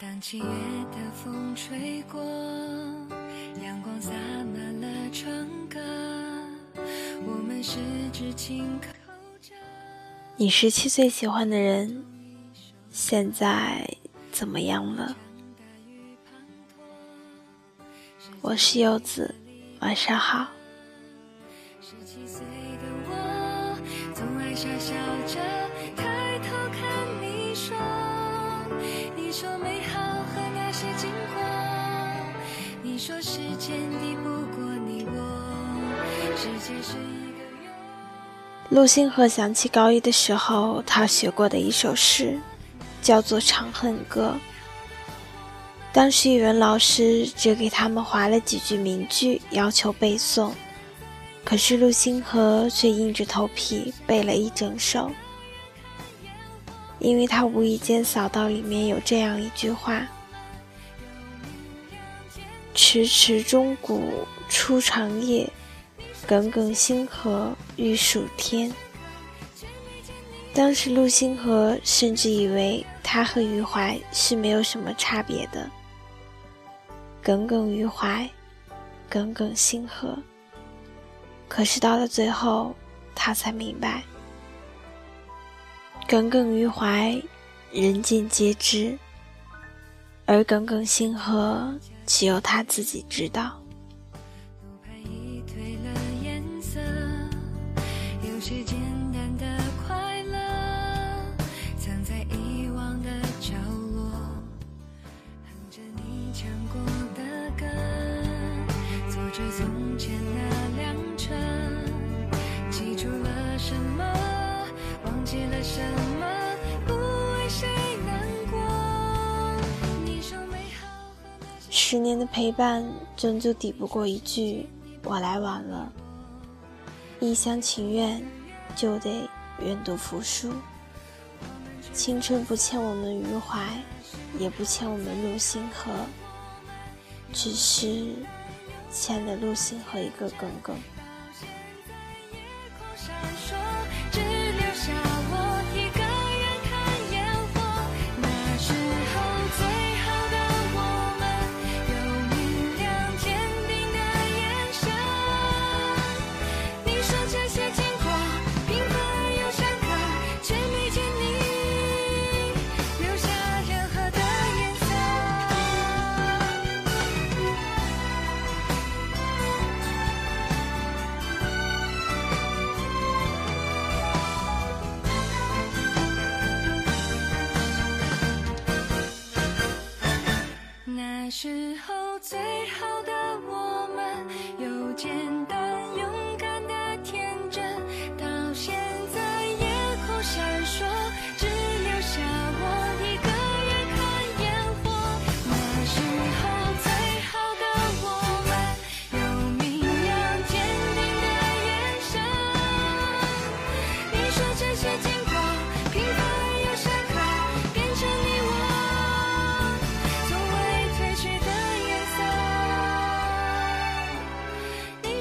当七月的风吹过，阳光洒满了窗格，我们十指紧扣着。你十七岁喜欢的人，现在怎么样了？我是柚子，晚上好。十七岁的我，总爱傻笑着说时间抵不过你我，世界是一个圆。陆星河想起高一的时候，他学过的一首诗，叫做《长恨歌》。当时语文老师只给他们划了几句名句，要求背诵。可是陆星河却硬着头皮背了一整首，因为他无意间扫到里面有这样一句话：“迟迟钟鼓初长夜，耿耿星河欲曙天。”当时陆星河甚至以为他和余淮是没有什么差别的。耿耿于怀，耿耿星河。可是到了最后，他才明白，耿耿于怀，人尽皆知；而耿耿星河，只有他自己知道。路牌十年的陪伴，终究抵不过一句“我来晚了”。一厢情愿，就得愿赌服输。青春不欠我们余淮，也不欠我们陆星河，只是欠了陆星河一个耿耿。最好的我们有简单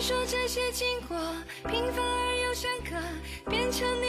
说这些经过平凡而又深刻变成你